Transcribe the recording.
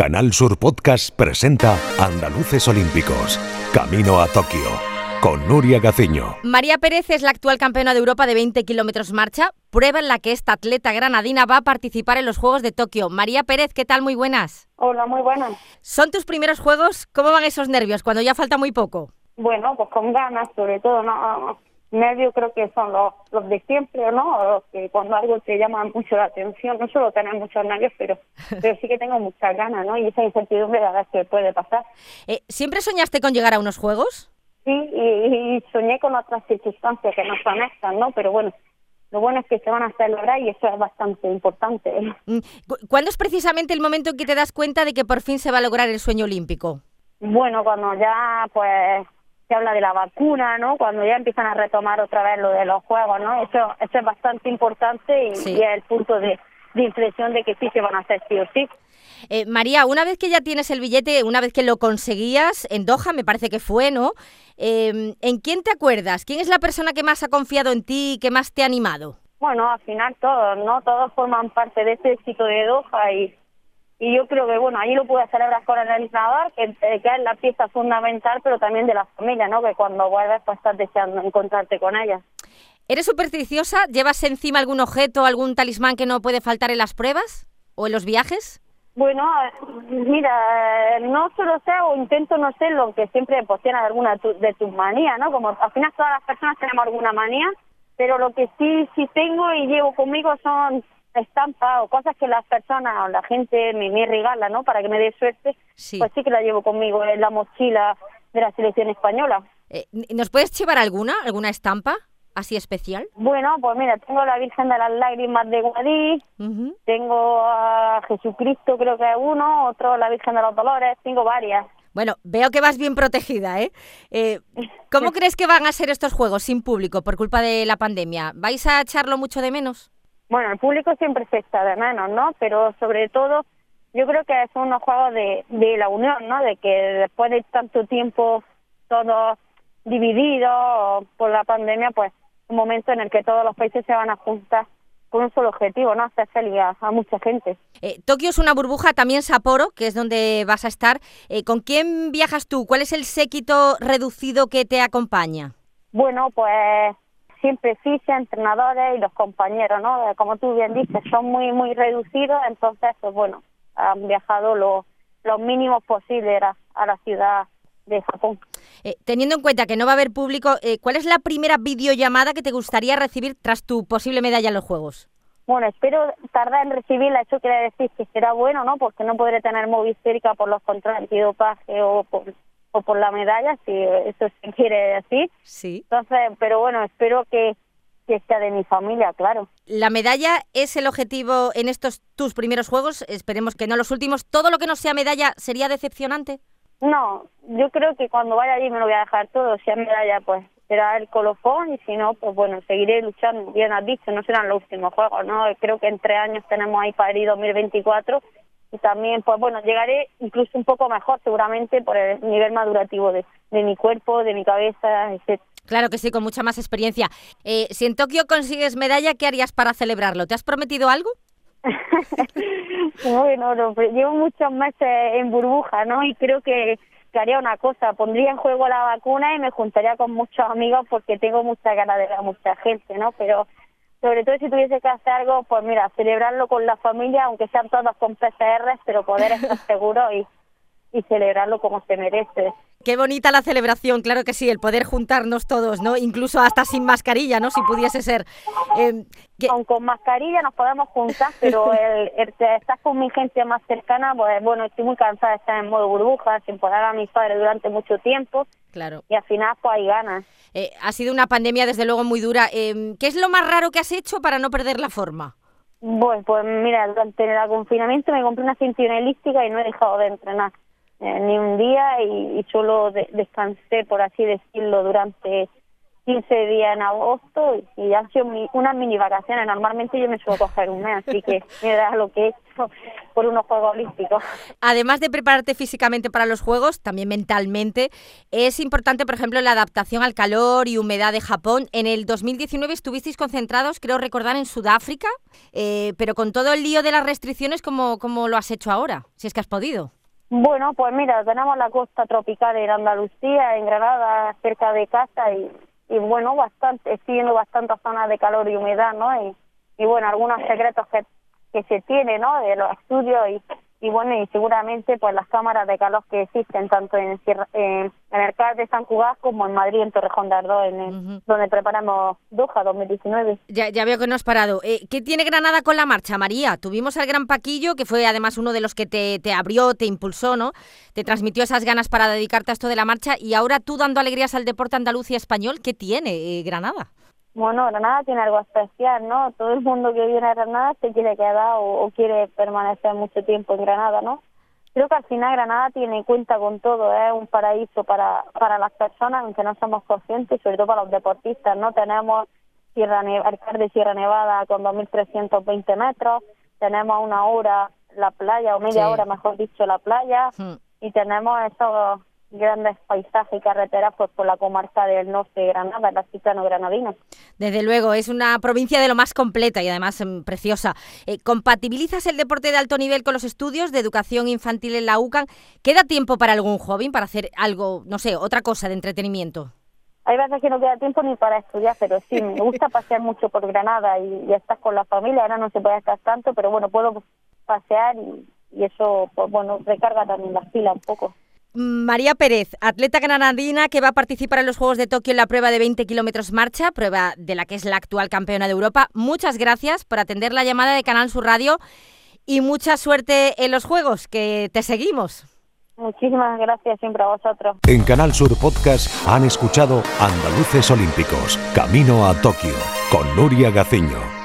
Canal Sur Podcast presenta Andaluces Olímpicos, Camino a Tokio, con Nuria Gaciño. María Pérez es la actual campeona de Europa de 20 kilómetros marcha, prueba en la que esta atleta granadina va a participar en los Juegos de Tokio. María Pérez, ¿qué tal? Muy buenas. Hola, muy buenas. ¿Son tus primeros Juegos? ¿Cómo van esos nervios cuando ya falta muy poco? Bueno, pues con ganas, sobre todo, ¿no? Nervios creo que son los, los de siempre, ¿no? Los que cuando algo te llama mucho la atención, no solo tener muchos nervios, pero, pero sí que tengo muchas ganas, ¿no? Y esa incertidumbre de a ver qué puede pasar. Eh, ¿Siempre soñaste con llegar a unos Juegos? Sí, y, y soñé con otras circunstancias que no son estas, ¿no? Pero bueno, lo bueno es que se van a celebrar y eso es bastante importante. Mm, cu- ¿Cuándo es precisamente el momento en que te das cuenta de que por fin se va a lograr el sueño olímpico? Bueno, cuando ya pues se habla de la vacuna, ¿no? Cuando ya empiezan a retomar otra vez lo de los juegos, ¿no? Eso, eso es bastante importante y, Sí. y es el punto de, de inflexión de que sí se van a hacer sí o sí. Eh, María, una vez que ya tienes el billete, una vez que lo conseguías en Doha, me parece que fue, ¿no? Eh, ¿En quién te acuerdas? ¿Quién es la persona que más ha confiado en ti, que más te ha animado? Bueno, al final todos, ¿no? Todos forman parte de este éxito de Doha y, y yo creo que, bueno, ahí lo pude celebrar con el que, eh, que es la pieza fundamental, pero también de la familia, ¿no? Que cuando vuelves pues estás deseando encontrarte con ella. ¿Eres supersticiosa? ¿Llevas encima algún objeto, algún talismán que no puede faltar en las pruebas o en los viajes? Bueno, eh, mira, eh, no solo sé o intento no ser lo que siempre pues tienes alguna tu- de tus manías, ¿no? Como al final todas las personas tenemos alguna manía, pero lo que sí sí tengo y llevo conmigo son estampas o cosas que las personas o la gente me, me regala, ¿no? Para que me dé suerte, Sí. pues sí que la llevo conmigo en la mochila de la selección española. Eh, ¿Nos puedes llevar alguna, alguna estampa así especial? Bueno, pues mira, tengo la Virgen de las Lágrimas de Guadix, Ujú. tengo a Jesucristo, creo que es uno, otro la Virgen de los Dolores, tengo varias. Bueno, veo que vas bien protegida, ¿eh? Eh, ¿Cómo crees que van a ser estos juegos sin público por culpa de la pandemia? ¿Vais a echarlo mucho de menos? Bueno, el público siempre se echa de menos, ¿no? Pero sobre todo, yo creo que son unos juegos de, de la unión, ¿no? De que después de tanto tiempo todos divididos por la pandemia, pues un momento en el que todos los países se van a juntar con un solo objetivo, ¿no? Hacer feliz a, a mucha gente. Eh, Tokio es una burbuja, también Sapporo, que es donde vas a estar. Eh, ¿Con quién viajas tú? ¿Cuál es el séquito reducido que te acompaña? Bueno, pues siempre fisia, entrenadores y los compañeros, ¿no? Eh, Como tú bien dices, son muy, muy reducidos, entonces, pues bueno, han viajado lo, los mínimos posibles a, a la ciudad de Japón. Eh, teniendo en cuenta que no va a haber público, eh, ¿cuál es la primera videollamada que te gustaría recibir tras tu posible medalla en los Juegos? Bueno, espero tardar en recibirla, eso quiere decir que será bueno, ¿no? Porque no podré tener móvil cerca por los controles antidopaje o por, o por la medalla, si eso se quiere decir. Sí. Entonces, pero bueno, espero que, que sea de mi familia, claro. La medalla es el objetivo en estos tus primeros Juegos, esperemos que no los últimos. ¿Todo lo que no sea medalla sería decepcionante? No, yo creo que cuando vaya allí me lo voy a dejar todo. Si es medalla, pues será el colofón y si no, pues bueno, seguiré luchando. Bien has dicho, no serán los últimos juegos, ¿no? Creo que en tres años tenemos ahí para ir 2024 y también, pues bueno, llegaré incluso un poco mejor seguramente por el nivel madurativo de, de mi cuerpo, de mi cabeza, etc. Claro que sí, con mucha más experiencia. Eh, si en Tokio consigues medalla, ¿qué harías para celebrarlo? ¿Te has prometido algo? bueno, no, pero llevo muchos meses en burbuja, ¿no? Y creo que, que haría una cosa, pondría en juego la vacuna y me juntaría con muchos amigos porque tengo mucha ganas de ver a mucha gente, ¿no? Pero sobre todo si tuviese que hacer algo, pues mira, celebrarlo con la familia, aunque sean todos con PCR, pero poder estar seguro y, y celebrarlo como se merece. Qué bonita la celebración, claro que sí, el poder juntarnos todos, ¿no? Incluso hasta sin mascarilla, ¿no? Si pudiese ser. Eh, que- con mascarilla nos podemos juntar, pero el, el estás con mi gente más cercana, pues bueno, estoy muy cansada de estar en modo burbuja, sin poder a mis padres durante mucho tiempo claro. y al final pues hay ganas. Eh, ha sido una pandemia, desde luego, muy dura. Eh, ¿Qué es lo más raro que has hecho para no perder la forma? Bueno, pues mira, durante el confinamiento me compré una cintura elíptica y no he dejado de entrenar eh, ni un día y, y solo de- descansé, por así decirlo, durante 15 días en agosto y, y han sido unas mini vacaciones. Normalmente yo me suelo coger un mes, así que mira lo que he hecho por unos Juegos Olímpicos. Además de prepararte físicamente para los Juegos, también mentalmente, es importante, por ejemplo, la adaptación al calor y humedad de Japón. En el 2019 estuvisteis concentrados, creo recordar, en Sudáfrica, eh, pero con todo el lío de las restricciones, ¿cómo, ¿cómo lo has hecho ahora? Si es que has podido. Bueno, pues mira, tenemos la costa tropical en Andalucía, en Granada, cerca de casa y y bueno, bastante, estoy viendo bastantes zonas de calor y humedad, ¿no? Y, y bueno, algunos secretos que, que se tiene, ¿no? De los estudios y y bueno, y seguramente pues las cámaras de calor que existen tanto en, en, el CAR de San Cugat como en Madrid, en Torrejón de Ardoz, en donde preparamos Doha 2019. Ya, ya veo que no has parado. Eh, ¿Qué tiene Granada con la marcha, María? Tuvimos al Gran Paquillo, que fue además uno de los que te, te abrió, te impulsó, ¿no? Te transmitió esas ganas para dedicarte a esto de la marcha y ahora tú dando alegrías al deporte andaluz y español, ¿qué tiene eh, Granada? Bueno, Granada tiene algo especial, ¿no? Todo el mundo que viene a Granada se quiere quedar o, quiere permanecer mucho tiempo en Granada, ¿no? Creo que al final Granada tiene cuenta con todo, es un paraíso para, para las personas, aunque no somos conscientes, sobre todo para los deportistas, ¿no? Tenemos Sierra el de Sierra Nevada con 2.320 metros, tenemos una hora la playa, o media hora, mejor dicho, la playa, hmm. y tenemos esos grandes paisajes y carreteras pues por la comarca del norte de Granada, la no granadina. Desde luego, es una provincia de lo más completa y además mm, preciosa. Eh, ¿Compatibilizas el deporte de alto nivel con los estudios de educación infantil en la UCAN? ¿Queda tiempo para algún joven, para hacer algo, no sé, otra cosa de entretenimiento? Hay veces que no queda tiempo ni para estudiar, pero sí, me gusta pasear mucho por Granada y, y estás con la familia, ahora no se puede estar tanto, pero bueno, puedo pasear y, y eso, pues bueno, recarga también las pilas un poco. María Pérez, atleta granadina que va a participar en los Juegos de Tokio en la prueba de 20 kilómetros marcha, prueba de la que es la actual campeona de Europa. Muchas gracias por atender la llamada de Canal Sur Radio y mucha suerte en los Juegos, que te seguimos. Muchísimas gracias siempre a vosotros. En Canal Sur Podcast han escuchado Andaluces Olímpicos, Camino a Tokio, con Nuria Gaciño.